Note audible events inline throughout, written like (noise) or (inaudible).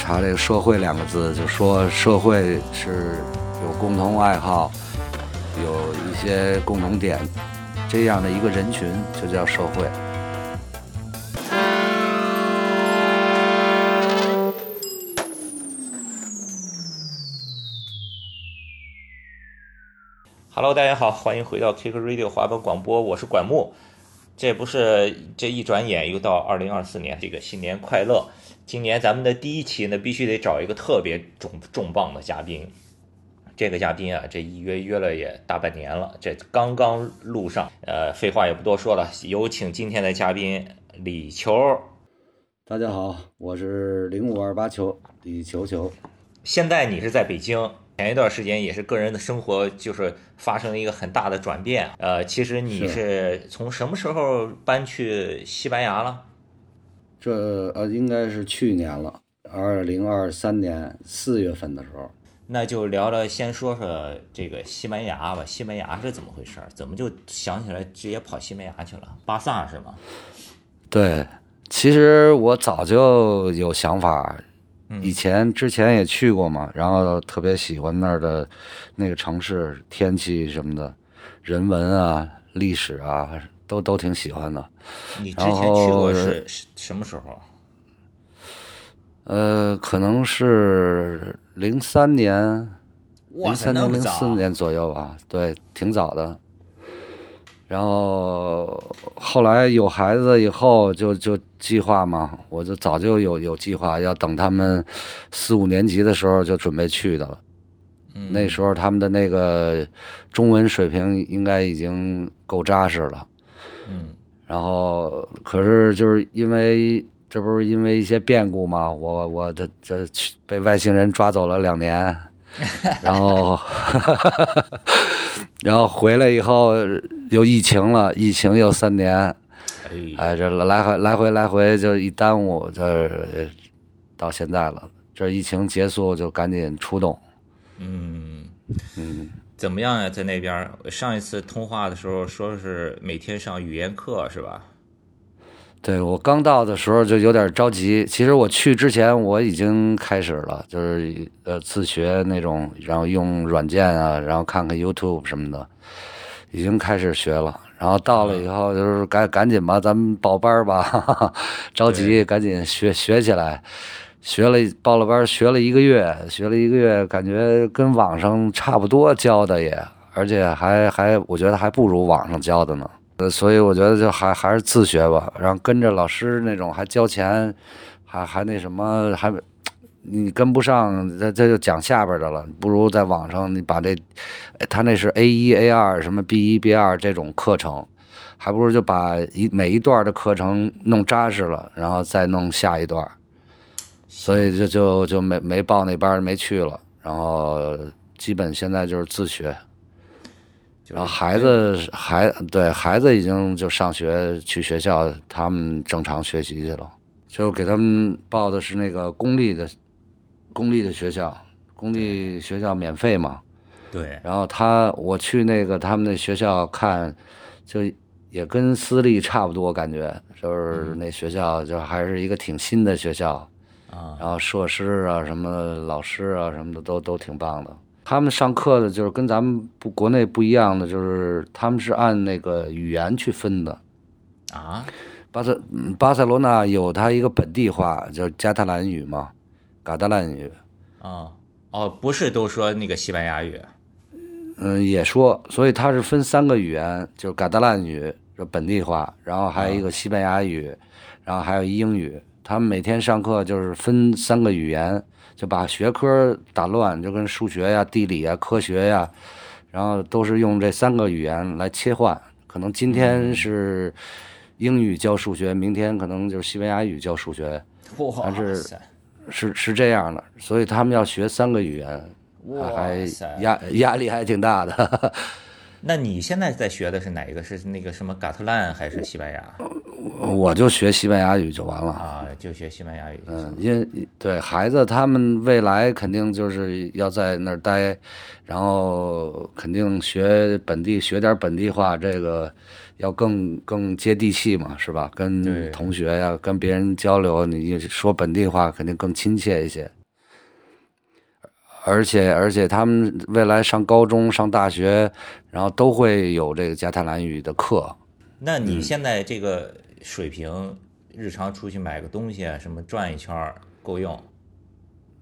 查这个“社会”两个字，就说社会是有共同爱好，有一些共同点，这样的一个人群就叫社会。Hello，大家好，欢迎回到 Kick Radio 滑板广播，我是管木。这不是这一转眼又到二零二四年，这个新年快乐！今年咱们的第一期呢，必须得找一个特别重重磅的嘉宾。这个嘉宾啊，这一约约了也大半年了，这刚刚录上。呃，废话也不多说了，有请今天的嘉宾李球。大家好，我是零五二八球李球球。现在你是在北京？前一段时间也是个人的生活，就是发生了一个很大的转变。呃，其实你是从什么时候搬去西班牙了？这呃，应该是去年了，二零二三年四月份的时候。那就聊聊，先说说这个西班牙吧。西班牙是怎么回事？怎么就想起来直接跑西班牙去了？巴萨是吗？对，其实我早就有想法。以前之前也去过嘛，然后特别喜欢那儿的那个城市、天气什么的，人文啊、历史啊，都都挺喜欢的。你之前去过是什么时候？呃，可能是零三年、零三年、零四年左右吧。对，挺早的。然后后来有孩子以后，就就计划嘛，我就早就有有计划，要等他们四五年级的时候就准备去的了。那时候他们的那个中文水平应该已经够扎实了。嗯。然后可是就是因为这不是因为一些变故嘛，我我这这被外星人抓走了两年，(laughs) 然后。然后回来以后又疫情了，疫情又三年，哎，这来回来回来回就一耽误，这到现在了。这疫情结束就赶紧出动。嗯嗯，怎么样呀？在那边上一次通话的时候说是每天上语言课是吧？对我刚到的时候就有点着急。其实我去之前我已经开始了，就是呃自学那种，然后用软件啊，然后看看 YouTube 什么的，已经开始学了。然后到了以后就是赶赶紧吧，咱们报班吧，(laughs) 着急赶紧学学起来。学了报了班，学了一个月，学了一个月，感觉跟网上差不多教的也，而且还还我觉得还不如网上教的呢。呃，所以我觉得就还还是自学吧，然后跟着老师那种还交钱，还还那什么，还你跟不上，这这就讲下边的了。不如在网上你把这，他那是 A 一 A 二什么 B 一 B 二这种课程，还不如就把一每一段的课程弄扎实了，然后再弄下一段。所以就就就没没报那班没去了，然后基本现在就是自学。然后孩子孩对孩子已经就上学去学校，他们正常学习去了。就给他们报的是那个公立的，公立的学校，公立学校免费嘛。对。然后他我去那个他们那学校看，就也跟私立差不多，感觉就是那学校就还是一个挺新的学校啊。然后设施啊什么老师啊什么的都都挺棒的。他们上课的就是跟咱们不国内不一样的，就是他们是按那个语言去分的，啊，巴塞巴塞罗那有它一个本地话，叫加泰兰语嘛，嘎达兰语，啊，哦，不是都说那个西班牙语，嗯，也说，所以它是分三个语言，就是嘎达兰语，就本地话，然后还有一个西班牙语，然后还有英语，他们每天上课就是分三个语言。就把学科打乱，就跟数学呀、地理呀、科学呀，然后都是用这三个语言来切换。可能今天是英语教数学，明天可能就是西班牙语教数学，但是是是这样的，所以他们要学三个语言，还压压力还挺大的。(laughs) 那你现在在学的是哪一个？是那个什么嘎特兰还是西班牙？我就学西班牙语就完了。啊，就学西班牙语。嗯，因为对孩子他们未来肯定就是要在那儿待，然后肯定学本地学点本地话，这个要更更接地气嘛，是吧？跟同学呀、跟别人交流，你说本地话肯定更亲切一些。而且而且他们未来上高中、上大学，然后都会有这个加泰兰语的课。那你现在这个水平，日常出去买个东西啊，什么转一圈儿够用？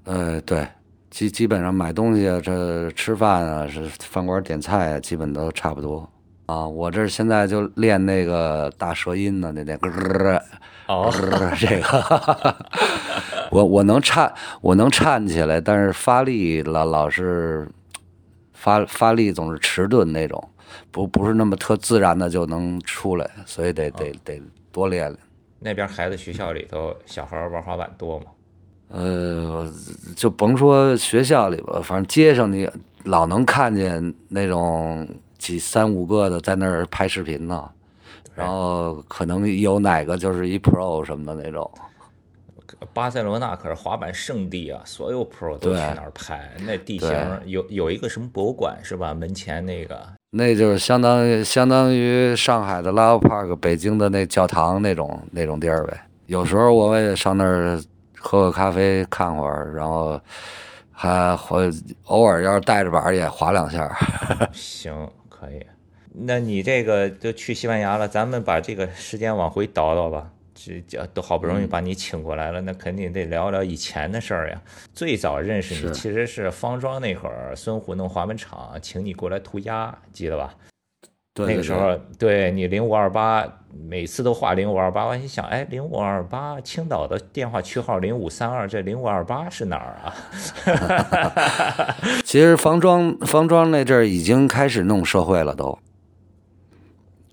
呃，对，基基本上买东西啊，这吃饭啊，是饭馆点菜啊，基本都差不多啊。我这现在就练那个大舌音呢，那那咯咯哦，(laughs) 这个，(laughs) 我我能颤，我能颤起来，但是发力老老是发发力总是迟钝那种，不不是那么特自然的就能出来，所以得得得多练练。那边孩子学校里头小孩玩滑板多吗？呃，就甭说学校里吧，反正街上你老能看见那种几三五个的在那儿拍视频呢，然后可能有哪个就是一 pro 什么的那种。巴塞罗那可是滑板圣地啊，所有 pro 都去那儿拍。那地形有有一个什么博物馆是吧？门前那个那就是相当于相当于上海的 Love Park、北京的那教堂那种那种地儿呗。有时候我也上那儿喝个咖啡看会儿，然后还会偶尔要是带着板儿也滑两下。(laughs) 行，可以。那你这个就去西班牙了，咱们把这个时间往回倒倒吧。这这都好不容易把你请过来了，那肯定得聊聊以前的事儿呀。最早认识你其实是方庄那会儿，孙胡弄滑门厂请你过来涂鸦，记得吧？对对对那个时候，对你零五二八，每次都画零五二八，我心想，哎，零五二八，青岛的电话区号零五三二，这零五二八是哪儿啊？(laughs) 其实方庄方庄那阵儿已经开始弄社会了都。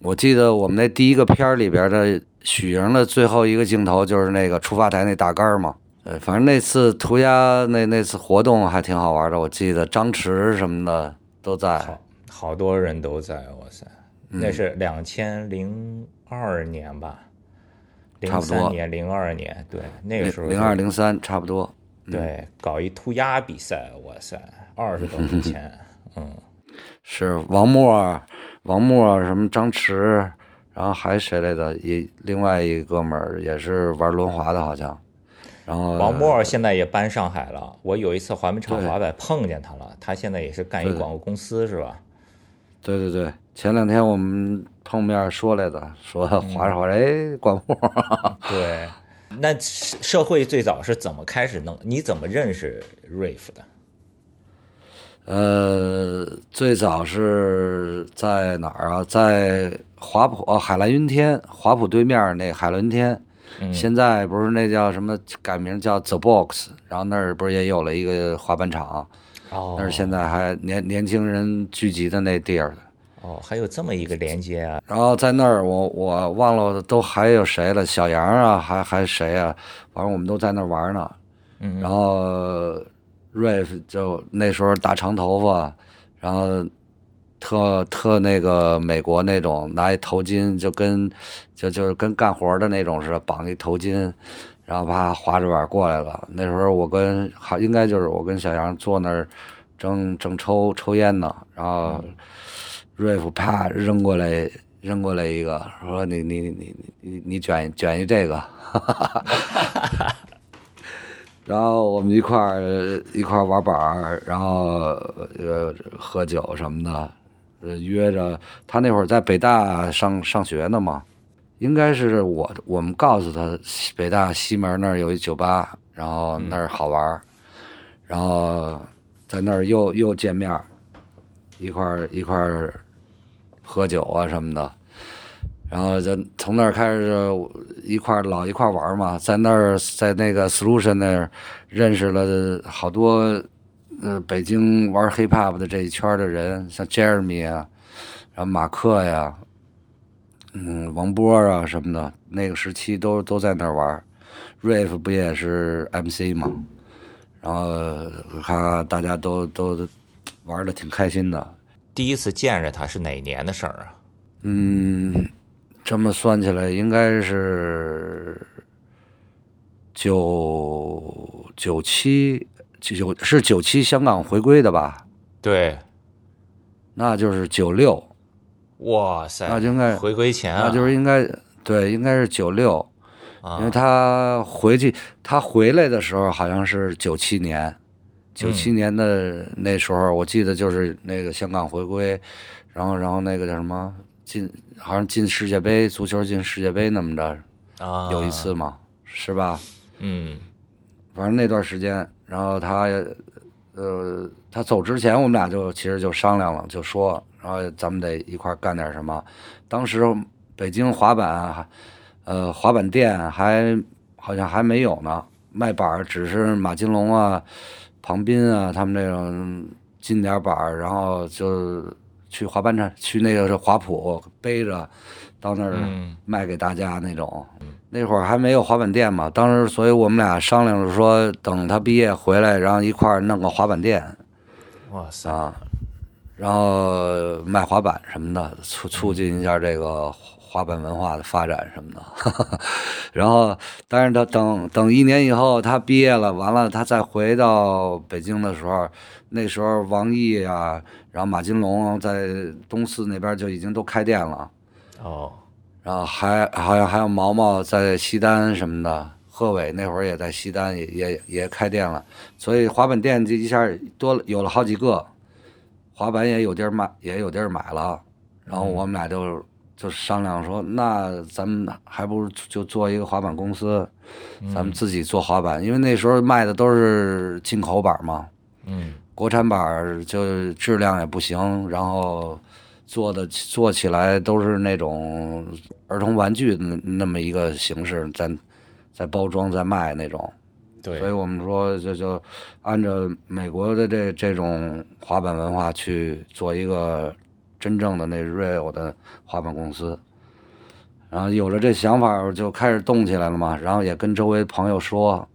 我记得我们那第一个片儿里边的许莹的最后一个镜头就是那个出发台那大杆儿嘛。呃，反正那次涂鸦那那次活动还挺好玩的，我记得张弛什么的都在。好，好多人都在，哇塞，嗯那是两千零二年吧，零差不多三年、零二年，对，那个时候零二零三差不多。对，搞一涂鸦比赛，哇塞，二十多年前，(laughs) 嗯，是王默、王默什么张弛，然后还谁来的？一另外一哥们儿也是玩轮滑的，好像。然后王默现在也搬上海了，我有一次滑冰场滑板碰见他了，他现在也是干一广告公司是吧？对对对，前两天我们碰面说来的，说嗯滑着滑着，哎，管默，(laughs) 对，那社社会最早是怎么开始弄？你怎么认识 Rave 的？呃，最早是在哪儿啊？在华普哦，海蓝云天，华普对面那海蓝云天，嗯现在不是那叫什么改名叫 The Box，然后那儿不是也有了一个滑板场，哦，那是现在还年年轻人聚集的那地儿。哦，还有这么一个连接啊！然后在那儿，我我忘了都还有谁了，小杨啊，还还谁啊？反正我们都在那儿玩呢。嗯然后 Rave 就那时候大长头发，然后特特那个美国那种，拿一头巾就跟就就是跟干活的那种似的，绑一头巾，然后啪滑着板过来了。那时候我跟好应该就是我跟小杨坐那儿正正抽抽烟呢，然后 Rave 啪扔过来扔过来一个，说你你你你你你卷卷一这个。(laughs) 然后我们一块儿一块儿玩板儿，然后呃喝酒什么的，呃约着他那会儿在北大上上学呢嘛，应该是我我们告诉他北大西门那儿有一酒吧，然后那儿好玩儿，然后在那儿又又见面，一块儿一块儿喝酒啊什么的，然后就从那儿开始就一块儿老一块儿玩嘛，在那儿在那个 Solution 那儿认识了好多呃北京玩 hip hop 的这一圈的人，像 Jeremy 啊，然后马克呀，嗯，王波啊什么的，那个时期都都在那儿玩儿。Rave 不也是 MC 嘛，然后看大家都都玩的挺开心的。第一次见着他是哪年的事儿啊？嗯，这么算起来，应该是九九七九是九七香港回归的吧？对，那就是九六，哇塞，那就应该回归前啊，那就是应该对，应该是九六，啊。因为他回去他回来的时候好像是九七年，九七嗯。年的那时候，我记得就是那个香港回归，然后然后那个叫什么进，好像进世界杯，足球进世界杯那么着，啊有一次，嘛，是吧？嗯反正那段时间，然后他，呃，他走之前，我们俩就其实就商量了，就说，然后咱们得一块儿干点什么。当时北京滑板还，呃，滑板店还好像还没有呢，卖板儿只是马金龙啊、庞斌啊他们那种进点板儿，然后就去滑板场，去那个滑普背着到那儿嗯。卖给大家那种。那会儿还没有滑板店嘛，当时所以我们俩商量着说，等他毕业回来，然后一块儿弄个滑板店。哇塞，啊，然后卖滑板什么的，促促进一下这个滑板文化的发展什么的。(laughs) 然后，但是他等等一年以后，他毕业了，完了他再回到北京的时候，那时候王毅啊，然后马金龙在东四那边就已经都开店了。哦，然后还好像还有毛毛在西单什么的，贺伟那会儿也在西单也也也开店了，所以滑板店这一下多了有了好几个，滑板也有地儿卖，也有地儿买了，然后我们俩就就商量说，那咱们还不如就做一个滑板公司，咱们自己做滑板，因为那时候卖的都是进口板嘛，嗯。国产板就质量也不行，然后做的做起来都是那种儿童玩具那那么一个形式，在在包装在卖那种。对。所以我们说就就按照美国的这这种滑板文化去做一个真正的那 real 的滑板公司。然后有了这想法，就开始动起来了嘛。然后也跟周围朋友说，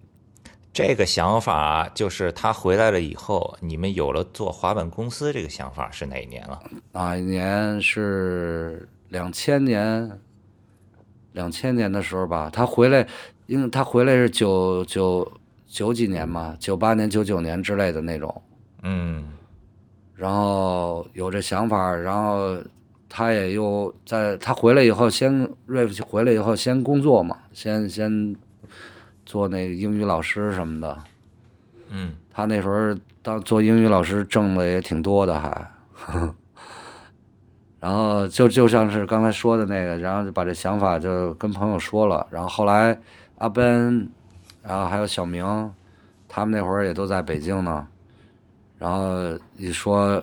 这个想法就是他回来了以后，你们有了做滑板公司这个想法是哪一年了？哪一年是两千年？两千年的时候吧，他回来，因为他回来是九九九几年嘛，九八年、九九年之类的那种。嗯然后有这想法，然后他也又在他回来以后，先瑞夫回来以后先工作嘛，先先做那个英语老师什么的。嗯。他那时候当做英语老师挣的也挺多的还，(laughs) 然后就就像是刚才说的那个，然后就把这想法就跟朋友说了，然后后来阿奔，然后还有小明，他们那会儿也都在北京呢，然后一说，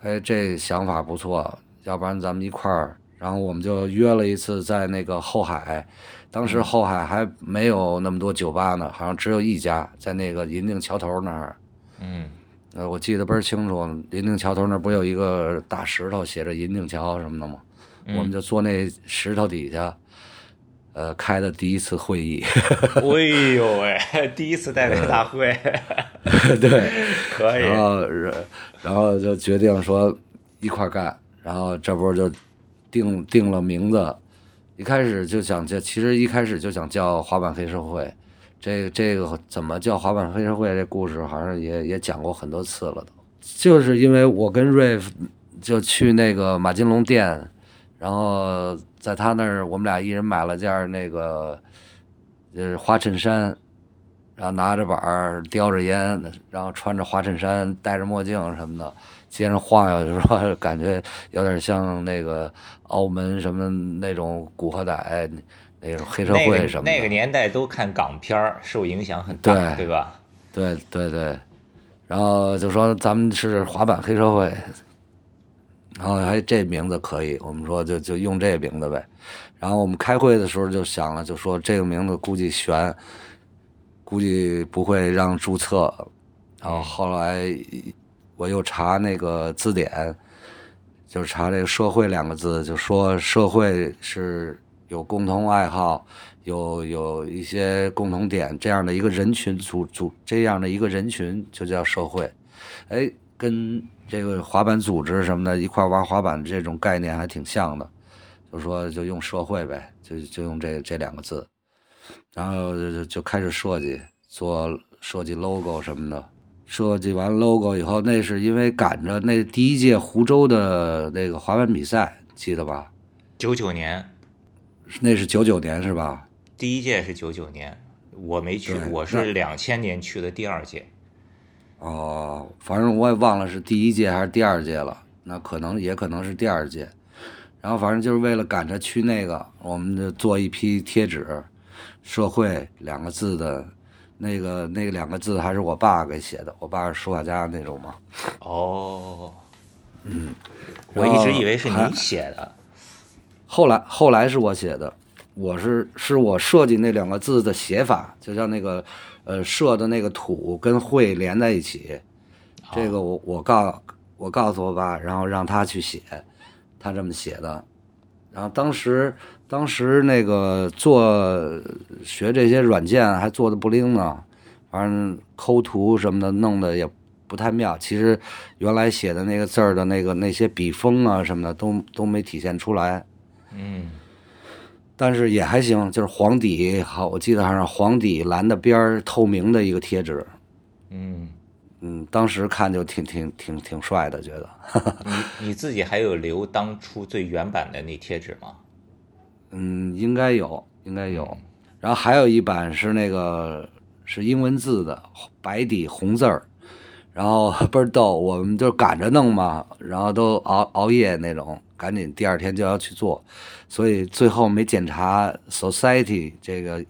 哎，这想法不错，要不然咱们一块儿，然后我们就约了一次在那个后海，当时后海还没有那么多酒吧呢，好像只有一家，在那个银锭桥头那儿。嗯呃，我记得倍儿清楚，银锭桥头那儿不有一个大石头写着银锭桥什么的吗？我们就坐那石头底下，呃，开的第一次会议。(laughs) 哎呦喂，第一次代表大会，(laughs) 对，可以然后然后就决定说一块干，然后这不就定定了名字，一开始就想叫，其实一开始就想叫滑板黑社会。这这个怎么叫滑板黑社会？这故事好像也也讲过很多次了都。就是因为我跟瑞夫就去那个马金龙店，然后在他那儿，我们俩一人买了件那个就是花衬衫，然后拿着板儿，叼着烟，然后穿着花衬衫，戴着墨镜什么的，街上晃悠的时候，(laughs) 感觉有点像那个澳门什么那种古惑仔那种黑社会什么的。那个年代都看港片儿，受影响很大，对对吧？对对对，然后就说咱们是滑板黑社会，然后还这名字可以，我们说就就用这名字呗。然后我们开会的时候就想了，就说这个名字估计悬，估计不会让注册。然后后来我又查那个字典，就查这个“社会”两个字，就说社会是有共同爱好，有有一些共同点，这样的一个人群组组这样的一个人群就叫社会。哎，跟这个滑板组织什么的一块玩滑板这种概念还挺像的。就说就用社会呗，就就用这这两个字，然后就就开始设计，做设计 logo 什么的。设计完 logo 以后，那是因为赶着那第一届湖州的那个滑板比赛，记得吧？九九年，那是九九年是吧？第一届是九九年，我没去，我是两千年去的第二届。哦，反正我也忘了是第一届还是第二届了，那可能也可能是第二届。然后反正就是为了赶着去那个，我们就做一批贴纸，“社会”两个字的，那个那个两个字还是我爸给写的，我爸是书法家那种嘛。哦，嗯，我一直以为是你写的。后来后来是我写的，我是是我设计那两个字的写法，就像那个呃设的那个土跟会连在一起，这个我我告我告诉我爸，然后让他去写，他这么写的。然后当时当时那个做学这些软件还做的不灵呢，反正抠图什么的弄得也不太妙。其实原来写的那个字儿的那个那些笔锋啊什么的都都没体现出来。嗯，但是也还行，就是黄底，好，我记得还是黄底蓝的边儿透明的一个贴纸，嗯，嗯，当时看就挺挺挺挺帅的，觉得，(laughs) 你你自己还有留当初最原版的那贴纸吗？嗯，应该有，应该有。然后还有一版是那个是英文字的白底红字儿，然后 (laughs) 倍儿逗，我们就赶着弄嘛，然后都熬熬夜那种，赶紧第二天就要去做，所以最后没检查 society 这个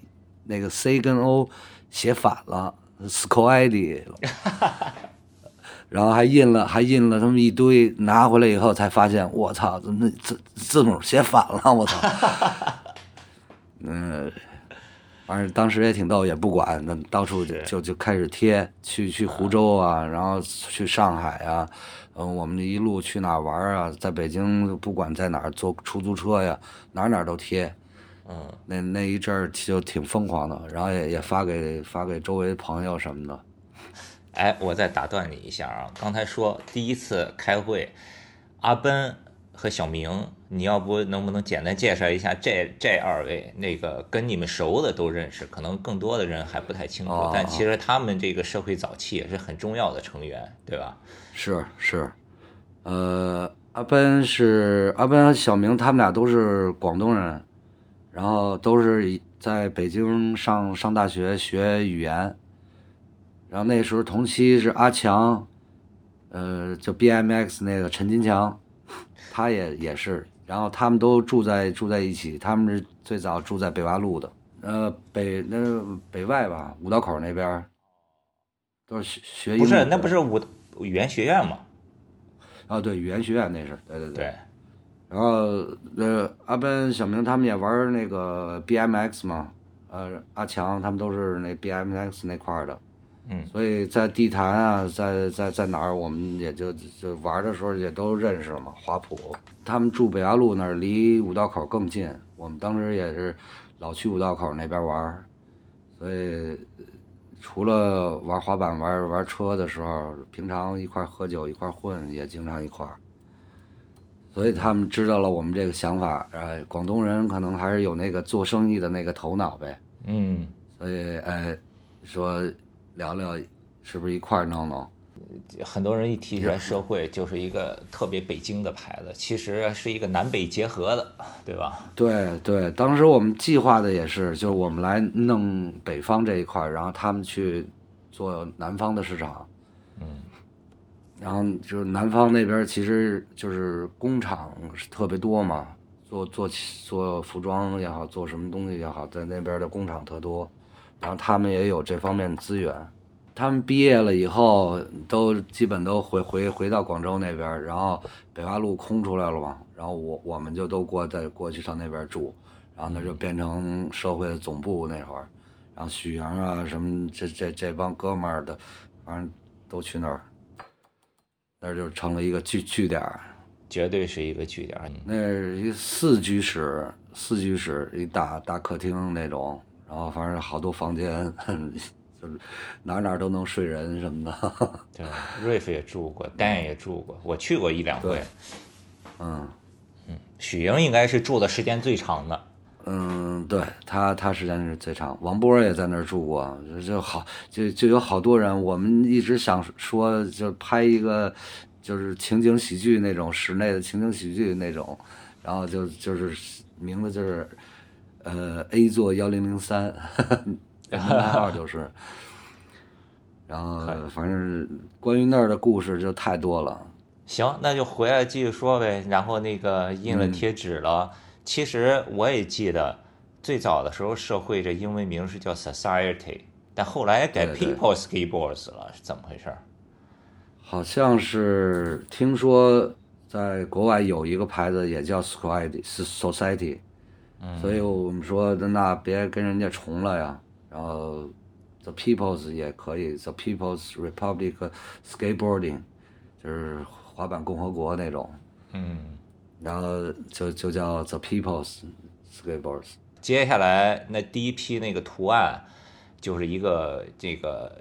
那个 C 跟 O 写反了 s c o i d 了。(laughs) 然后还印了，还印了他们一堆，拿回来以后才发现，我操，怎么字字母写反了？(laughs) 我操！(laughs) 嗯，反正当时也挺逗，也不管，那到处就就就开始贴，去去湖州啊，然后去上海啊，嗯，我们一路去哪儿玩啊，在北京不管在哪儿坐出租车呀，哪儿哪儿都贴。嗯，那那一阵儿就挺疯狂的，然后也也发给发给周围朋友什么的。哎，我再打断你一下啊，刚才说第一次开会，阿奔和小明，你要不能不能简单介绍一下这这二位？那个跟你们熟的都认识，可能更多的人还不太清楚，哦但其实他们这个社会早期也是很重要的成员，对吧？是是，呃，阿奔是阿奔和小明，他们俩都是广东人，然后都是在北京上上大学学语言，然后那时候同期是阿强，呃，就 BMX 那个陈金强，他也也是，然后他们都住在住在一起，他们是最早住在北洼路的，呃，北那北外吧，五道口那边儿，都是学学不是，那不是五语言学院吗？啊，对，语言学院那是，对对对。对，然后呃，阿奔、小明他们也玩那个 BMX 嘛，呃，阿强他们都是那 BMX 那块儿的，嗯，所以在地坛啊，在在在哪儿，我们也就就玩的时候也都认识了嘛。华普他们住北崖路那儿，离五道口更近，我们当时也是老去五道口那边玩儿，所以除了玩滑板、玩玩车的时候，平常一块儿喝酒、一块儿混，也经常一块儿。所以他们知道了我们这个想法，呃，广东人可能还是有那个做生意的那个头脑呗，嗯，所以呃，说聊聊是不是一块儿弄弄？很多人一提起来社会，就是一个特别北京的牌子，其实是一个南北结合的，对吧？对对，当时我们计划的也是，就是我们来弄北方这一块，然后他们去做南方的市场。嗯，然后就是南方那边其实就是工厂是特别多嘛，做做做服装也好，做什么东西也好，在那边的工厂特多，然后他们也有这方面的资源。他们毕业了以后，都基本都回回回到广州那边，然后北洼路空出来了嘛，然后我我们就都过再过去上那边住，然后那就变成社会的总部那会儿，然后许阳啊什么这这这帮哥们儿的，反正都去那儿，那儿就成了一个据据点儿。绝对是一个据点。嗯那是一四居室，四居室一大大客厅那种，然后反正好多房间，(laughs) 就是哪儿哪儿都能睡人什么的。(laughs) 对，瑞夫也住过，丹也住过，我去过一两回嗯。嗯，许莹应该是住的时间最长的。嗯，对他，他时间是最长。王波也在那儿住过，就好，就就有好多人。我们一直想说，就拍一个，就是情景喜剧那种室内的情景喜剧那种，然后就就是名字就是，呃，A 座幺零零三，门牌号就是。然后反正关于那儿的故事就太多了。行，那就回来继续说呗。然后那个印了贴纸了。其实我也记得，最早的时候社会这英文名是叫 Society，但后来改 People Skateboards 了，是怎么回事？好像是听说在国外有一个牌子也叫所以我们说那别跟人家重了呀。然后 The People's 也可以，The People's Republic Skateboarding，就是滑板共和国那种。嗯。然后就就叫 The People's Skateboards。接下来那第一批那个图案，就是一个这个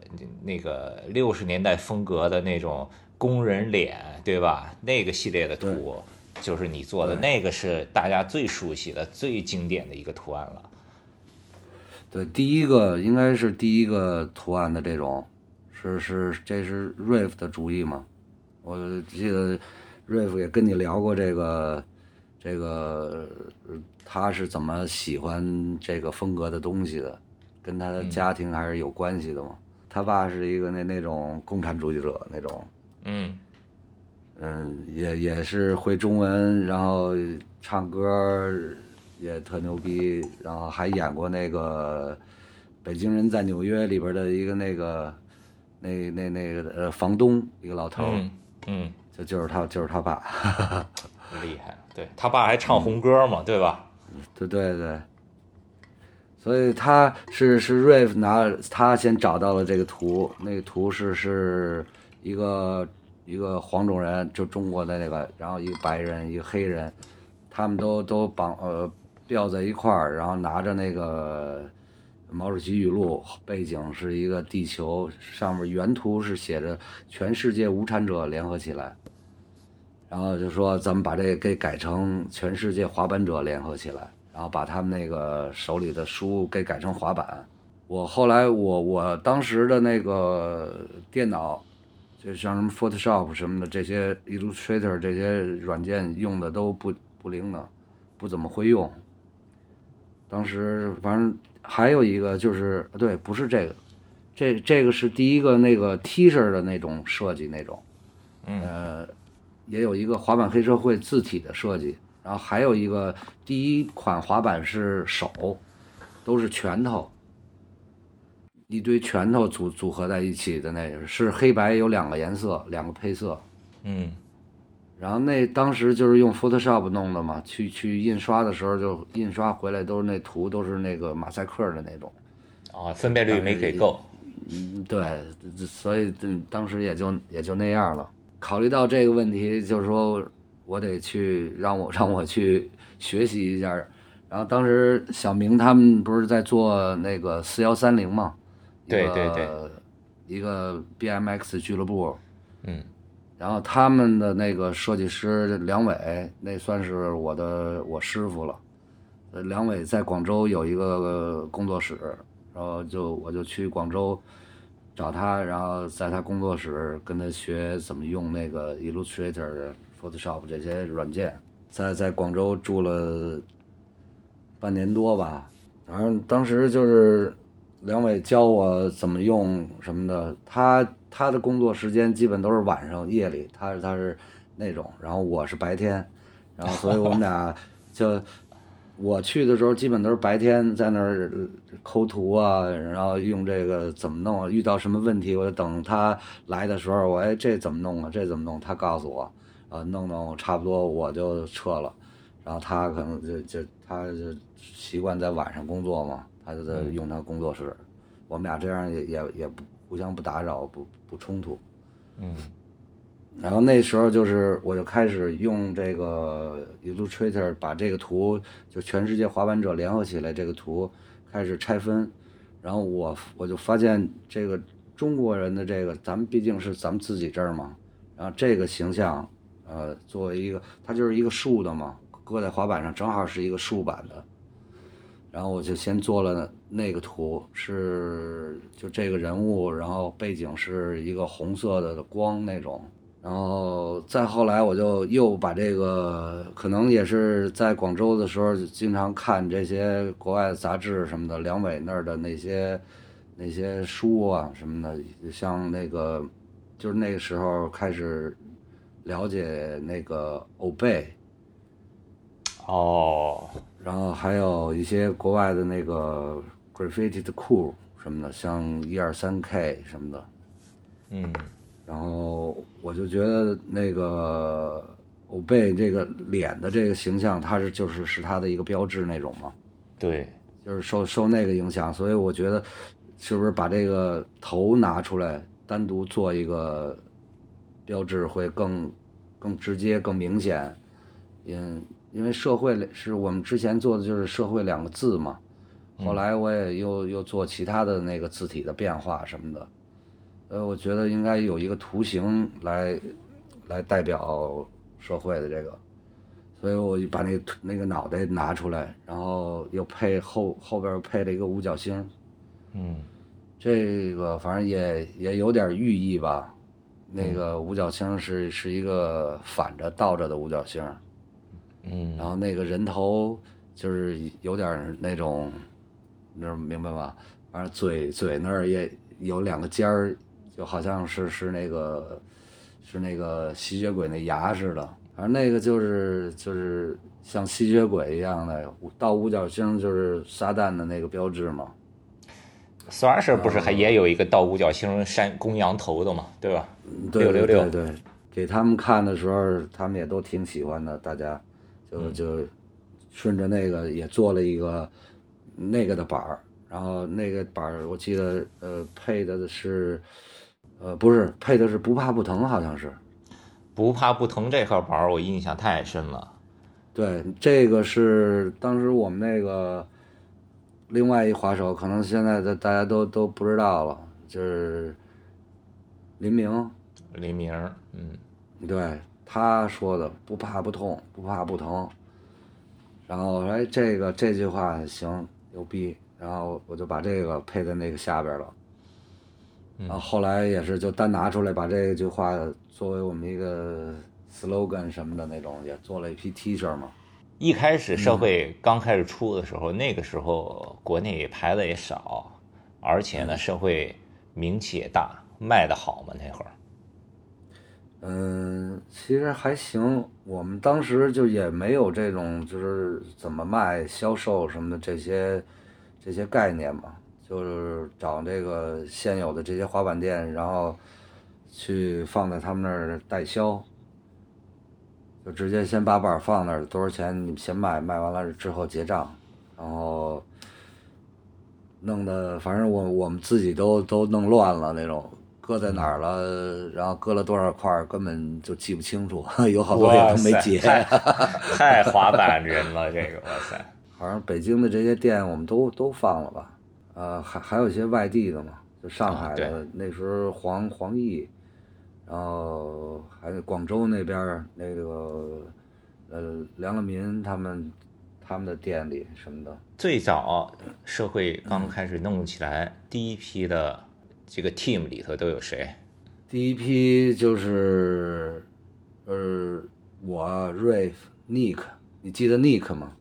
那个六十年代风格的那种工人脸，对吧？那个系列的图就是你做的，那个是大家最熟悉的、最经典的一个图案了。对，第一个应该是第一个图案的这种，是是这是 Riff 的主意吗？我记得。瑞夫也跟你聊过这个，这个他是怎么喜欢这个风格的东西的，跟他的家庭还是有关系的嘛？他爸是一个那那种共产主义者那种，嗯，嗯，也也是会中文，然后唱歌也特牛逼，然后还演过那个《北京人在纽约》里边的一个那个那那那个呃房东一个老头儿，嗯。就就是他，就是他爸，(laughs) 厉害。对他爸还唱红歌嘛，对吧？对对对。所以他是是瑞夫拿他先找到了这个图，那个图是是一个一个黄种人，就中国的那个，然后一个白人，一个黑人，他们都都绑呃吊在一块儿，然后拿着那个毛主席语录，背景是一个地球，上面原图是写着“全世界无产者联合起来”。然后就说咱们把这给改成全世界滑板者联合起来，然后把他们那个手里的书给改成滑板。我后来我我当时的那个电脑，就像什么 Photoshop 什么的这些 Illustrator 这些软件用的都不不灵的，不怎么会用。当时反正还有一个就是对，不是这个，这这个是第一个那个 T 恤的那种设计那种，呃。也有一个滑板黑社会字体的设计，然后还有一个第一款滑板是手，都是拳头，一堆拳头组组合在一起的那个是黑白有两个颜色两个配色，嗯，然后那当时就是用 Photoshop 弄的嘛，去去印刷的时候就印刷回来都是那图都是那个马赛克的那种，啊，分辨率没给够，嗯，对，所以当时也就也就那样了。考虑到这个问题，就是说我得去让我让我去学习一下。然后当时小明他们不是在做那个四幺三零嘛？对对对，一个 BMX 俱乐部。嗯。然后他们的那个设计师梁伟，那算是我的我师傅了。呃，梁伟在广州有一个工作室，然后就我就去广州。找他，然后在他工作室跟他学怎么用那个 Illustrator、Photoshop 这些软件，在在广州住了半年多吧。反正当时就是梁伟教我怎么用什么的。他他的工作时间基本都是晚上夜里，他是他是那种，然后我是白天，然后所以我们俩 (laughs) 就。我去的时候基本都是白天在那儿抠图啊，然后用这个怎么弄，遇到什么问题，我就等他来的时候，我哎这怎么弄啊？这怎么弄？他告诉我，呃，弄弄差不多我就撤了。然后他可能就就他就习惯在晚上工作嘛，他就在用他工作室，我们俩这样也也也不互相不打扰，不不冲突。嗯。然后那时候就是，我就开始用这个 Illustrator 把这个图，就全世界滑板者联合起来这个图开始拆分，然后我我就发现这个中国人的这个，咱们毕竟是咱们自己这儿嘛，然后这个形象，呃，作为一个，它就是一个竖的嘛，搁在滑板上，正好是一个竖版的。然后我就先做了那个图，是就这个人物，然后背景是一个红色的光那种。然后再后来，我就又把这个，可能也是在广州的时候，经常看这些国外杂志什么的，梁伟那儿的那些那些书啊什么的，像那个，就是那个时候开始了解那个欧贝。哦。然后还有一些国外的那个 graffiti 的 cool 什么的，像一二三 K 什么的，嗯，然后我就觉得那个欧贝这个脸的这个形象，它是就是是它的一个标志那种嘛，对，就是受受那个影响，所以我觉得是不是把这个头拿出来单独做一个标志会更更直接、更明显，因。因为社会是我们之前做的就是社会两个字嘛，后来我也又又做其他的那个字体的变化什么的，呃，我觉得应该有一个图形来来代表社会的这个，所以我就把那个那个脑袋拿出来，然后又配后后边配了一个五角星，嗯，这个反正也也有点寓意吧，那个五角星是是一个反着倒着的五角星。嗯，然后那个人头就是有点那种，那明白吗？反正嘴嘴那儿也有两个尖儿，就好像是是那个是那个吸血鬼那牙似的。反正那个就是就是像吸血鬼一样的，倒五角星就是撒旦的那个标志嘛。w a s 不是还也有一个倒五角星山公羊头的嘛，对吧？对对对对，给他们看的时候，他们也都挺喜欢的，大家。就就顺着那个也做了一个那个的板儿，然后那个板儿我记得呃配的是呃不是配的是不怕不疼好像是，不怕不疼这块板儿我印象太深了。对，这个是当时我们那个另外一滑手，可能现在的大家都都不知道了，就是林明。林明，嗯，对。他说的不怕不痛，不怕不疼。然后哎，这个这句话行牛逼，然后我就把这个配在那个下边了。然后后来也是就单拿出来，把这句话作为我们一个 slogan 什么的那种，也做了一批 T 恤嘛。一开始社会刚开始出的时候，那个时候国内牌子也少，而且呢，社会名气也大，卖的好嘛那会儿。嗯，其实还行。我们当时就也没有这种，就是怎么卖、销售什么的这些这些概念嘛。就是找这个现有的这些滑板店，然后去放在他们那儿代销，就直接先把板放那儿，多少钱你们先卖，卖完了之后结账，然后弄得反正我我们自己都都弄乱了那种。搁在哪儿了？然后搁了多少块儿，根本就记不清楚。(laughs) 有好多也都没结。(laughs) 太滑板人了，这个哇塞！好像北京的这些店我们都都放了吧？呃，还还有一些外地的嘛，就上海的那时候黄黄奕，然后还有广州那边那个呃梁乐民他们他们的店里什么的。最早社会刚开始弄起来，第一批的。这个 team 里头都有谁？第一批就是，呃，我 Rave Nick，你记得 Nick 吗？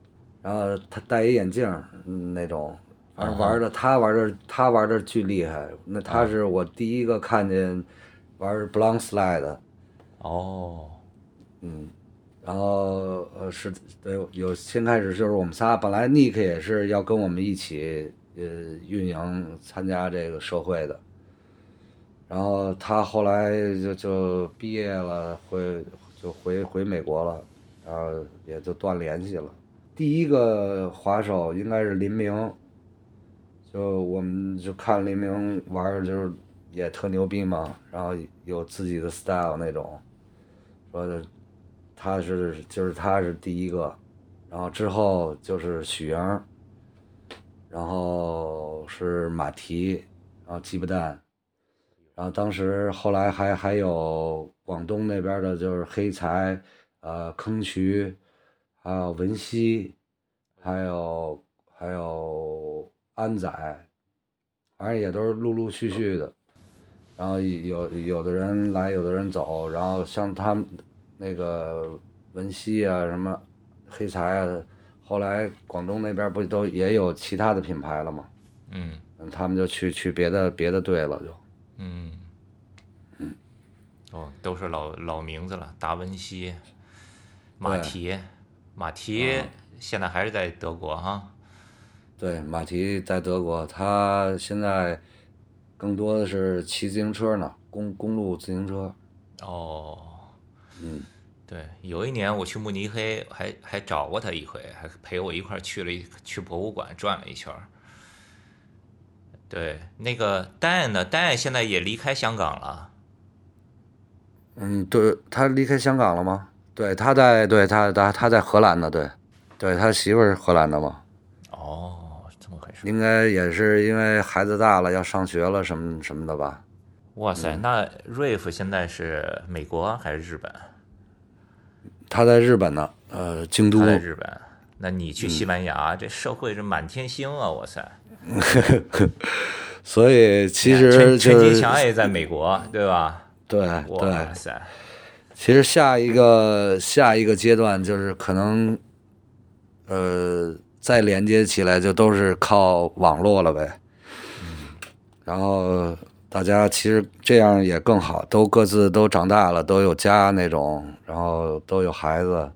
然后他戴一眼镜，那种，反正玩的他玩的他玩的巨厉害。那他是我第一个看见玩 Blank Slide 的。哦，嗯，然后呃是有有先开始就是我们仨，本来 Nick 也是要跟我们一起呃运营参加这个社会的。然后他后来就就毕业了，回就回回美国了，然后也就断联系了。第一个滑手应该是林明，就我们就看林明玩，就是也特牛逼嘛，然后有自己的 style 那种，说的他是就是他是第一个，然后之后就是许莹，然后是马蹄，然后鸡巴蛋。然后当时后来还还有广东那边的，就是黑柴，呃，坑渠，还有文熙，还有还有安仔，反正也都是陆陆续续的。然后有有的人来，有的人走。然后像他们那个文熙啊，什么黑柴啊，后来广东那边不都也有其他的品牌了吗？嗯他们就去去别的别的队了，就嗯嗯，哦，都是老老名字了，达文西、马蹄，马蹄现在还是在德国哈。对马蹄在德国，他现在更多的是骑自行车呢，公公路自行车。哦，嗯，对，有一年我去慕尼黑，还还找过他一回，还陪我一块儿去了一去博物馆转了一圈儿。对，那个 Dan 呢？Dan 现在也离开香港了。嗯，对他离开香港了吗？对，他在对他他他在荷兰呢，对，对他媳妇儿是荷兰的嘛，哦，这么回事。应该也是因为孩子大了要上学了什么什么的吧。哇塞，那 Rave 现在是美国还是日本？他在日本呢，呃，京都他。在日本。那你去西班牙，这社会是满天星啊！哇塞，(laughs) 所以其实陈陈就是金强也在美国，对吧？对对哇，塞，其实下一个下一个阶段就是可能，呃，再连接起来就都是靠网络了呗。然后大家其实这样也更好，都各自都长大了，都有家那种，然后都有孩子，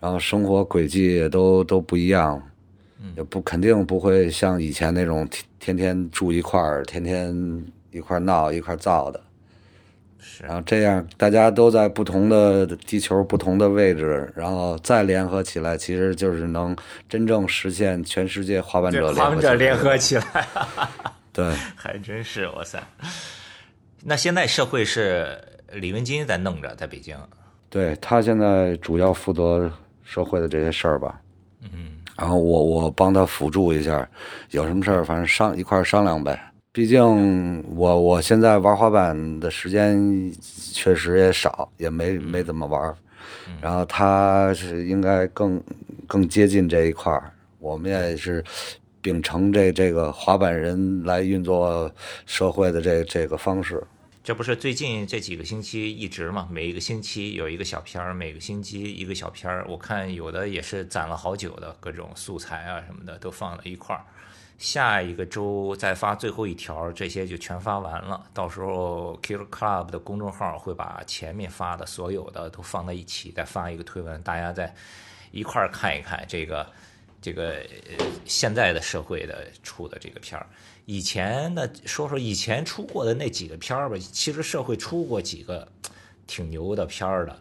然后生活轨迹也都都不一样，也不肯定不会像以前那种天天天住一块儿，天天一块闹一块造的。是然后这样大家都在不同的地球不同的位置，然后再联合起来，其实就是能真正实现全世界滑板者联合起来联合起来，(laughs) 对 (laughs) 还真是哇塞。那现在社会是李文金在弄着，在北京。对，他现在主要负责社会的这些事儿吧。嗯，然后我我帮他辅助一下，有什么事儿反正商一块儿商量呗。毕竟我我现在玩滑板的时间确实也少，也没没怎么玩。然后他是应该更更接近这一块儿，我们也是秉承这这个滑板人来运作社会的这这个方式。这不是最近这几个星期一直嘛，每一个星期有一个小片儿，每个星期一个小片儿。我看有的也是攒了好久的各种素材啊什么的都放在一块儿。下一个周再发最后一条，这些就全发完了。到时候 Killer Club 的公众号会把前面发的所有的都放在一起，再发一个推文，大家再一块儿看一看这个这个呃现在的社会的出的这个片儿。以前的说说以前出过的那几个片儿吧，其实社会出过几个 (tsk) 挺牛的片儿的。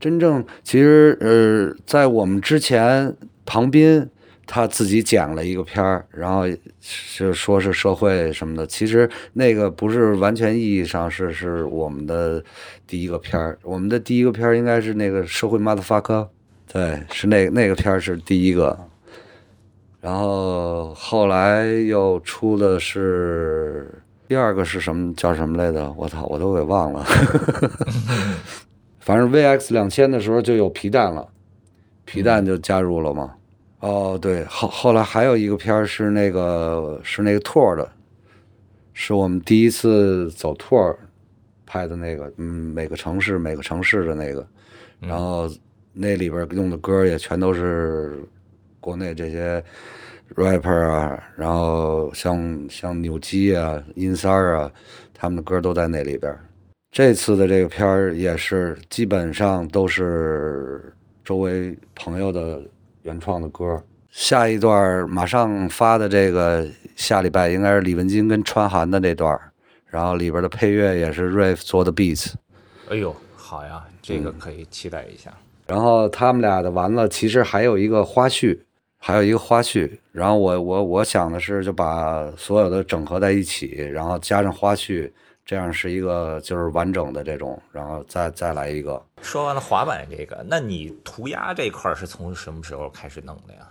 真正其实呃，在我们之前，庞斌他自己讲了一个片儿，然后是说是社会什么的，其实那个不是完全意义上是是我们的第一个片儿，我们的第一个片儿应该是那个社会 motherfucker，对，是那那个片儿是第一个，然后后来又出的是第二个是什么叫什么来着？我操，我都给忘了。(laughs) 反正 VX 两千的时候就有皮蛋了，皮蛋就加入了嘛。哦，对，后后来还有一个片儿是那个是那个 tour 的，是我们第一次走 tour 拍的那个，嗯，每个城市每个城市的那个，然后那里边用的歌也全都是国内这些 rapper 啊，然后像像扭机啊、阴三儿啊，他们的歌都在那里边。这次的这个片儿也是基本上都是周围朋友的原创的歌。下一段马上发的这个下礼拜应该是李文金跟川寒的那段，然后里边的配乐也是 Rave 做的 beats，哎呦，好呀，这个可以期待一下。然后他们俩的完了，其实还有一个花絮，还有一个花絮。然后我我我想的是就把所有的整合在一起，然后加上花絮，这样是一个就是完整的这种，然后再再来一个。说完了滑板这个，那你涂鸦这块是从什么时候开始弄的呀？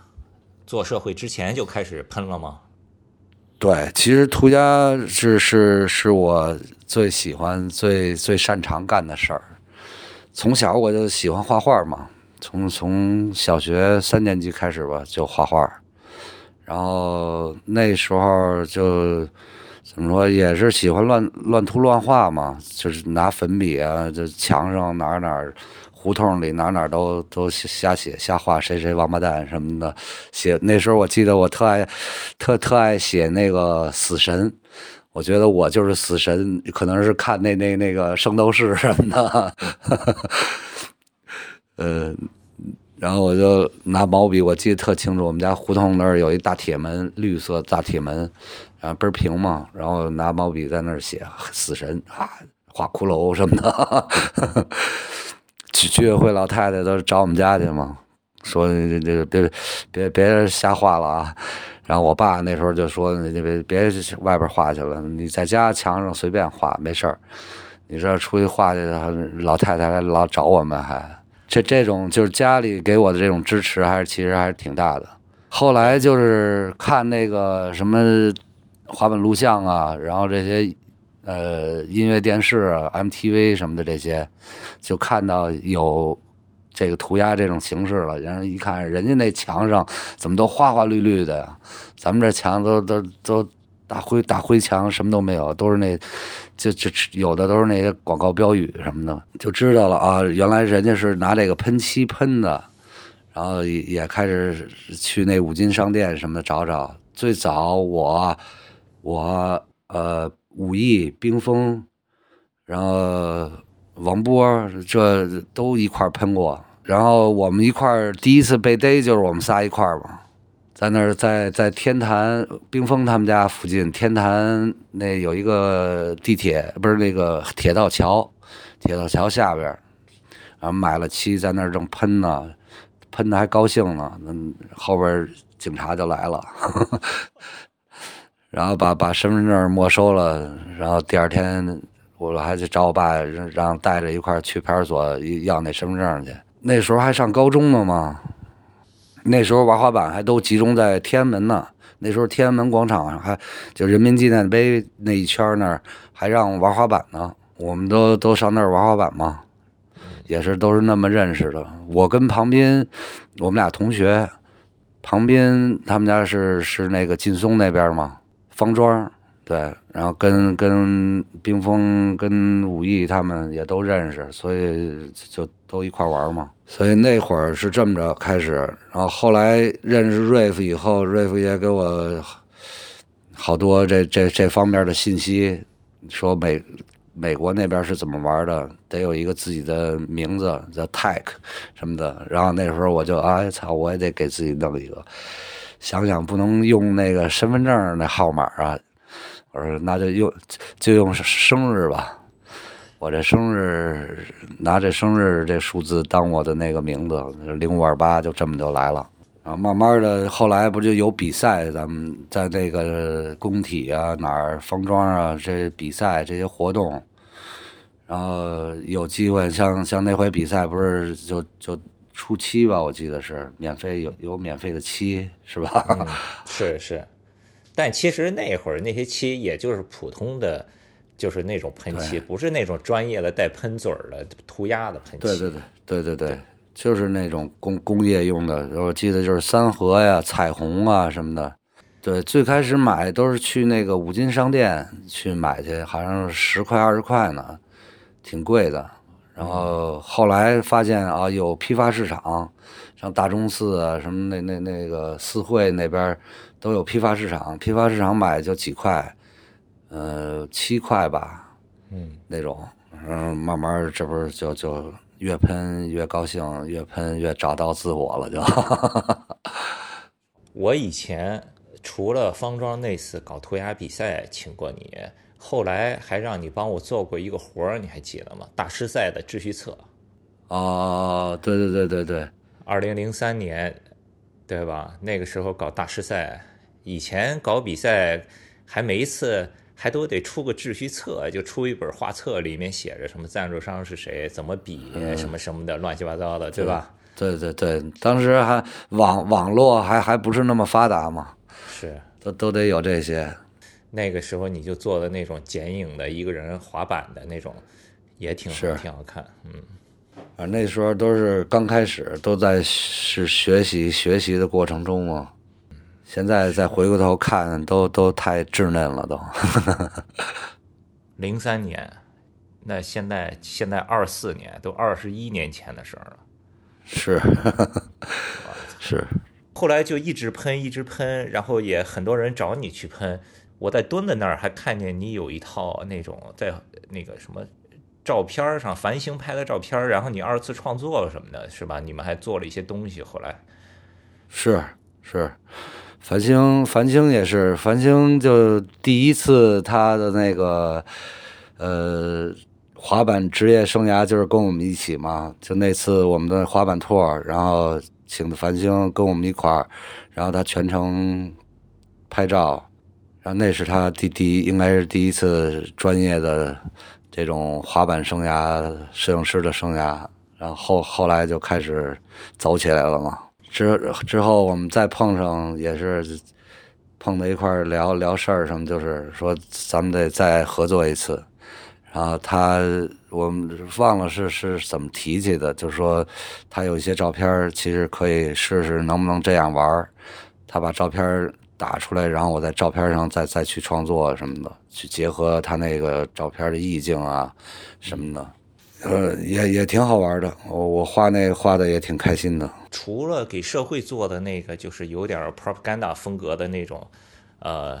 做社会之前就开始喷了吗？对，其实涂鸦是是是我最喜欢、最最擅长干的事儿。从小我就喜欢画画嘛，从从小学三年级开始吧，就画画，然后那时候就怎么说，也是喜欢乱乱涂乱画嘛，就是拿粉笔啊，就墙上哪哪，胡同里哪哪都都瞎写瞎画，谁谁王八蛋什么的，写。那时候我记得我特爱特特爱写那个死神。我觉得我就是死神，可能是看那那那个圣斗士什么的，(laughs) 呃，然后我就拿毛笔，我记得特清楚，我们家胡同那儿有一大铁门，绿色大铁门，然后倍儿平嘛，然后拿毛笔在那儿写死神啊，画骷髅什么的，居居委会老太太都找我们家去嘛，说这这别别别瞎画了啊。然后我爸那时候就说：“你别别外边画去了，你在家墙上随便画没事儿。你这出去画去，老太太老找我们，还这这种就是家里给我的这种支持，还是其实还是挺大的。后来就是看那个什么滑板录像啊，然后这些呃音乐电视、MTV 什么的这些，就看到有。”这个涂鸦这种形式了，然后一看人家那墙上怎么都花花绿绿的呀？咱们这墙都都都大灰大灰墙，什么都没有，都是那就就有的都是那些广告标语什么的，就知道了啊，原来人家是拿这个喷漆喷的，然后也也开始去那五金商店什么的找找。最早我我呃武艺冰封，然后。王波这都一块喷过，然后我们一块第一次被逮就是我们仨一块嘛，在那儿在在天坛冰峰他们家附近天坛那有一个地铁不是那个铁道桥，铁道桥下边，然后买了漆在那儿正喷呢，喷的还高兴呢，嗯，后边警察就来了，(laughs) 然后把把身份证没收了，然后第二天。我还去找我爸，让带着一块儿去派出所要那身份证去。那时候还上高中呢嘛，那时候玩滑板还都集中在天安门呢。那时候天安门广场还就人民纪念碑那一圈那儿还让玩滑板呢。我们都都上那儿玩滑板嘛，也是都是那么认识的。我跟庞斌，我们俩同学，庞斌他们家是是那个劲松那边嘛，方庄。对，然后跟跟冰峰、跟武艺他们也都认识，所以就都一块玩嘛。所以那会儿是这么着开始，然后后来认识瑞夫以后，瑞夫也给我好多这这这方面的信息，说美美国那边是怎么玩的，得有一个自己的名字叫 Tech 什么的。然后那时候我就哎操，我也得给自己弄一个，想想不能用那个身份证那号码啊。我说那就用就用生日吧，我这生日拿这生日这数字当我的那个名字，零五二八就这么就来了。啊，慢慢的后来不就有比赛，咱们在那个工体啊哪儿方庄啊这比赛这些活动，然后有机会像像那回比赛不是就就初期吧，我记得是免费有有免费的漆是吧？(laughs) 是是。但其实那会儿那些漆也就是普通的，就是那种喷漆，不是那种专业的带喷嘴儿的涂鸦的喷漆。对对对对对对，就是那种工工业用的。我记得就是三和呀、彩虹啊什么的。对，最开始买都是去那个五金商店去买去，好像十块二十块呢，挺贵的。然后后来发现啊，有批发市场，像大钟寺啊什么那那那个四惠那边。都有批发市场，批发市场买就几块，呃，七块吧，嗯，那种，嗯，慢慢这不是就就越喷越高兴，越喷越找到自我了，就。(laughs) 我以前除了方庄那次搞涂鸦比赛请过你，后来还让你帮我做过一个活儿，你还记得吗？大师赛的秩序册。哦，对对对对对，二零零三年，对吧？那个时候搞大师赛。以前搞比赛，还每一次还都得出个秩序册，就出一本画册，里面写着什么赞助商是谁，怎么比，什么什么的，乱七八糟的，对吧？对对对，当时还网网络还还不是那么发达嘛，是，都都得有这些。那个时候你就做的那种剪影的一个人滑板的那种，也挺是挺好看，嗯。啊那时候都是刚开始，都在是学习学习的过程中嘛。现在再回过头看，都都太稚嫩了，都。零三年，那现在现在二四年，都二十一年前的事儿了。是，是。后来就一直喷，一直喷，然后也很多人找你去喷。我在蹲在那儿还看见你有一套那种在那个什么照片上繁星拍的照片，然后你二次创作什么的，是吧？你们还做了一些东西。后来是是，繁星繁星也是繁星，就第一次他的那个呃滑板职业生涯就是跟我们一起嘛，就那次我们的滑板托，然后。请的繁星跟我们一块儿，然后他全程拍照，然后那是他第第一，应该是第一次专业的这种滑板生涯、摄影师的生涯，然后后来就开始走起来了嘛。之之后我们再碰上也是碰到一块儿聊聊事儿什么，就是说咱们得再合作一次。然后他，我们忘了是是怎么提起的，就是说他有一些照片，其实可以试试能不能这样玩他把照片打出来，然后我在照片上再再去创作什么的，去结合他那个照片的意境啊什么的，呃，也也挺好玩的。我我画那画的也挺开心的。除了给社会做的那个，就是有点 propaganda 风格的那种，呃，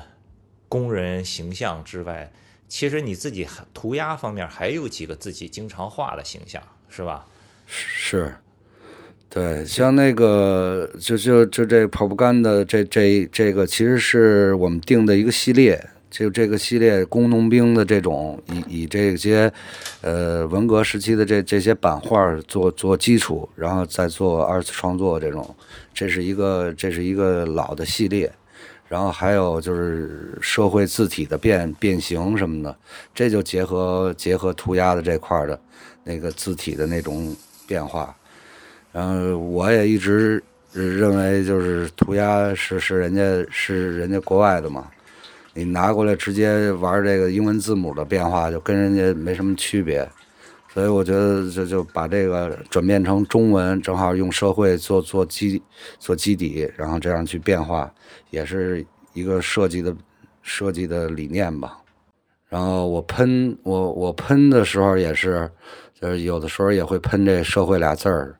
工人形象之外。其实你自己涂鸦方面还有几个自己经常画的形象，是吧？是，对，像那个就就就这跑步杆的这这这个，其实是我们定的一个系列，就这个系列工农兵的这种以以这些呃文革时期的这这些版画做做基础，然后再做二次创作这种，这是一个这是一个老的系列。然后还有就是社会字体的变变形什么的，这就结合结合涂鸦的这块的，那个字体的那种变化。然后我也一直认为，就是涂鸦是是人家是人家国外的嘛，你拿过来直接玩这个英文字母的变化，就跟人家没什么区别。所以我觉得就就把这个转变成中文，正好用社会做做基做基底，然后这样去变化，也是一个设计的设计的理念吧。然后我喷我我喷的时候也是，就是有的时候也会喷这社会俩字儿，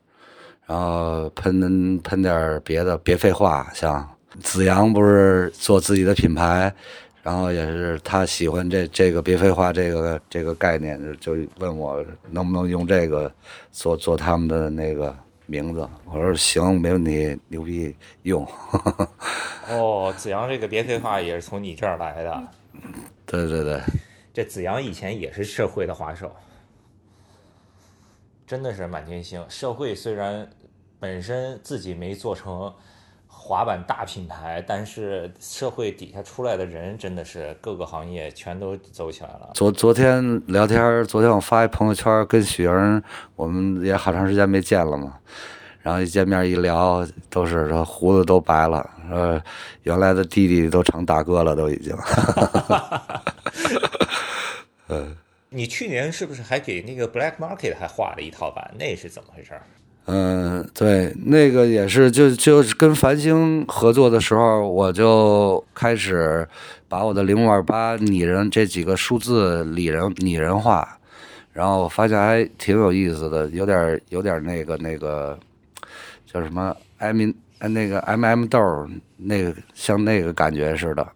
然后喷喷点别的，别废话。像子阳不是做自己的品牌。然后也是他喜欢这这个别废话这个这个概念，就问我能不能用这个做做他们的那个名字。我说行，没问题，牛逼，用。(laughs) 哦，子阳这个别废话也是从你这儿来的。对对对，这子阳以前也是社会的滑手，真的是满天星。社会虽然本身自己没做成。滑板大品牌，但是社会底下出来的人真的是各个行业全都走起来了。昨昨天聊天，昨天我发一朋友圈，跟许莹，我们也好长时间没见了嘛。然后一见面一聊，都是说胡子都白了，说，原来的弟弟都成大哥了，都已经。嗯，(laughs) 你去年是不是还给那个 Black Market 还画了一套版？那是怎么回事？嗯，对，那个也是，就就跟繁星合作的时候，我就开始把我的零五二八拟人这几个数字拟人拟人化，然后发现还挺有意思的，有点有点那个那个叫什么 M 那个 M M 豆那个像那个感觉似的，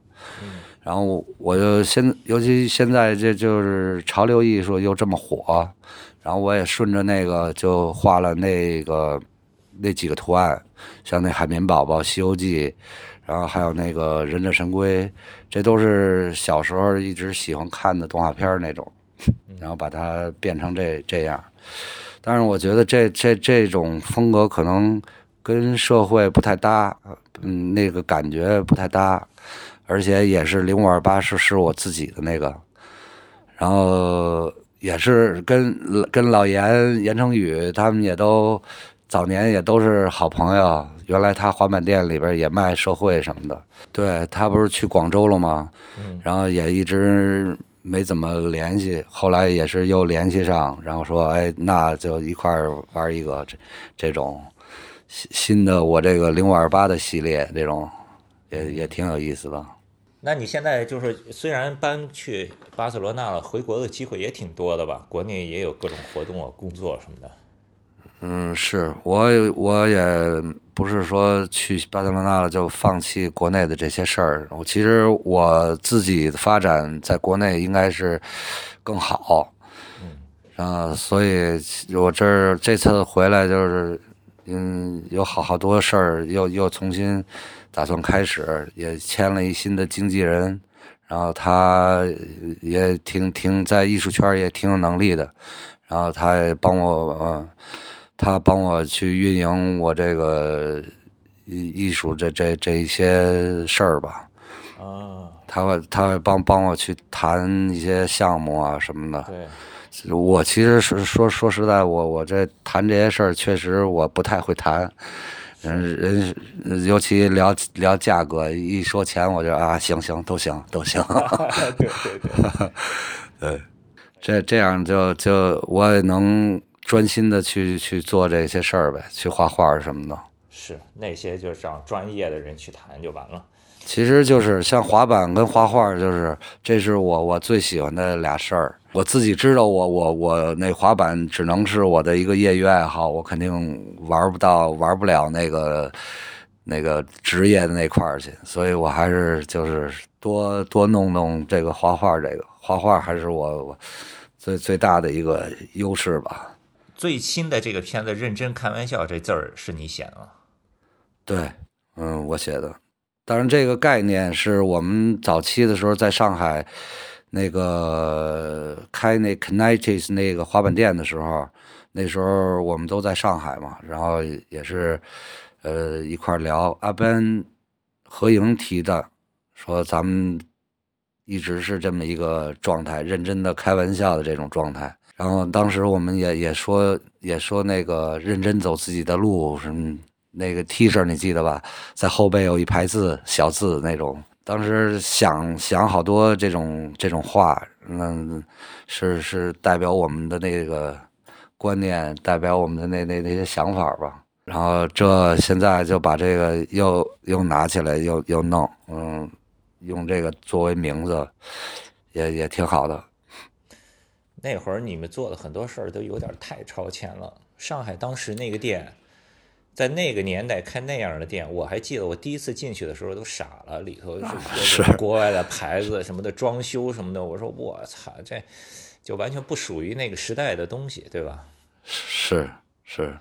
然后我就现尤其现在这就是潮流艺术又这么火。然后我也顺着那个就画了那个那几个图案，像那海绵宝宝、西游记，然后还有那个忍者神龟，这都是小时候一直喜欢看的动画片那种，然后把它变成这这样。但是我觉得这这这种风格可能跟社会不太搭，嗯，那个感觉不太搭，而且也是零五二八是是我自己的那个，然后。也是跟跟老严严成宇他们也都早年也都是好朋友。原来他滑板店里边也卖社会什么的。对他不是去广州了吗？然后也一直没怎么联系，后来也是又联系上，然后说，哎，那就一块儿玩一个这这种新新的我这个零五二八的系列，这种也也挺有意思的。那你现在就是虽然搬去巴塞罗那了，回国的机会也挺多的吧？国内也有各种活动啊、工作什么的。嗯，是我我也不是说去巴塞罗那了就放弃国内的这些事儿。我其实我自己的发展在国内应该是更好，嗯，啊所以我这儿这次回来就是嗯有好好多事儿又又重新打算开始，也签了一新的经纪人，然后他也挺挺在艺术圈也挺有能力的，然后他也帮我嗯。他帮我去运营我这个艺艺术这这这一些事儿吧，啊，他会他会帮帮我去谈一些项目啊什么的。对，我其实是说说实在，我我这谈这些事儿确实我不太会谈，人人尤其聊聊价格，一说钱我就啊行行都行都行。对对对，对，(laughs) 这这样就就我也能。专心的去去做这些事儿呗，去画画什么的。是那些就是让专业的人去谈就完了。其实就是像滑板跟画画，就是这是我我最喜欢的俩事儿。我自己知道，我我我那滑板只能是我的一个业余爱好，我肯定玩不到玩不了那个那个职业的那块儿去。所以我还是就是多多弄弄这个画画，这个画画还是我我最最大的一个优势吧。最新的这个片子“认真开玩笑”这字儿是你写的吗？对，嗯，我写的。当然，这个概念是我们早期的时候在上海那个开那 k n i t e s 那个滑板店的时候，那时候我们都在上海嘛，然后也是呃一块聊。阿 Ben 何莹提的，说咱们一直是这么一个状态，认真的开玩笑的这种状态。然后当时我们也也说也说那个认真走自己的路，什么那个 T 恤你记得吧？在后背有一排字小字那种。当时想想好多这种这种话，嗯，是是代表我们的那个观念，代表我们的那那那些想法吧。然后这现在就把这个又又拿起来又又弄，嗯，用这个作为名字，也也挺好的。那会儿你们做的很多事儿都有点太超前了。上海当时那个店，在那个年代开那样的店，我还记得我第一次进去的时候都傻了，里头是 (laughs) 国外的牌子什么的，装修什么的。我说我操，这就完全不属于那个时代的东西，对吧？是是。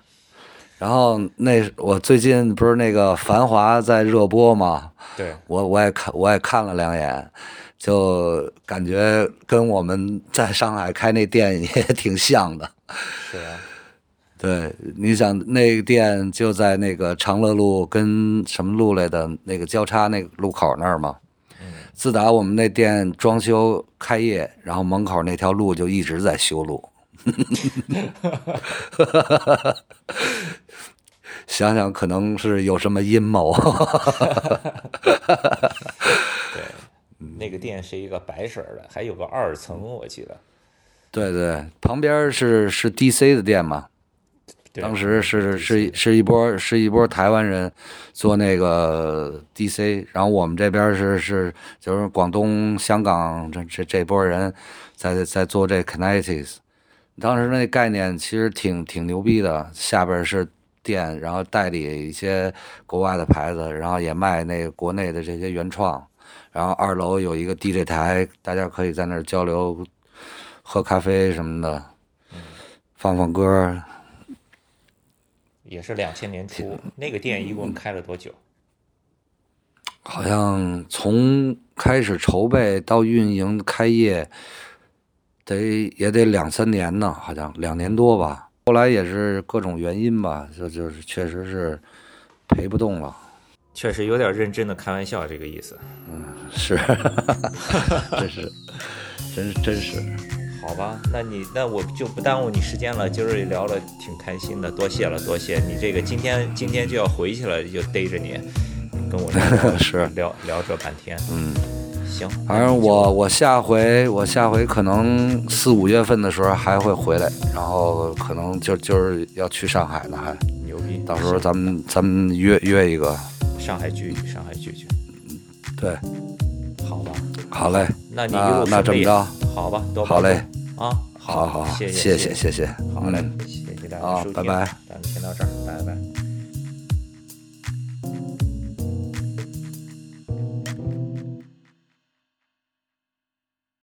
然后那我最近不是那个《繁华》在热播吗？对，我我也看我也看了两眼。就感觉跟我们在上海开那店也挺像的，是啊，对，你想那个店就在那个长乐路跟什么路来的那个交叉那个路口那儿嘛。自打我们那店装修开业，然后门口那条路就一直在修路。(laughs) 想想可能是有什么阴谋。对。那个店是一个白色的，还有个二层，我记得。对对，旁边是是 DC 的店嘛。当时是是是一波是一波台湾人做那个 DC，然后我们这边是是就是广东、香港这这这波人在在做这 k n i t e s 当时那概念其实挺挺牛逼的，下边是店，然后代理一些国外的牌子，然后也卖那国内的这些原创。然后二楼有一个 DJ 台，大家可以在那儿交流、喝咖啡什么的，放放歌。也是两千年初，那个店一共开了多久？好像从开始筹备到运营开业，得也得两三年呢，好像两年多吧。后来也是各种原因吧，就就是确实是赔不动了。确实有点认真的开玩笑，这个意思。嗯，是，(laughs) 真是，真真是。好吧，那你那我就不耽误你时间了。今儿也聊了挺开心的，多谢了，多谢你这个今天今天就要回去了，就逮着你跟我 (laughs) 是聊聊这半天。嗯，行，反正我我下回我下回可能四五月份的时候还会回来，然后可能就就是要去上海呢，还牛逼，到时候咱们咱们约约一个，上海聚聚，上海聚聚，对，好吧，好嘞，那你一那这么着，好吧，多好嘞，啊，好好，谢谢谢谢谢谢，好嘞。嗯，谢谢大家好收听，拜拜。咱们先到这儿。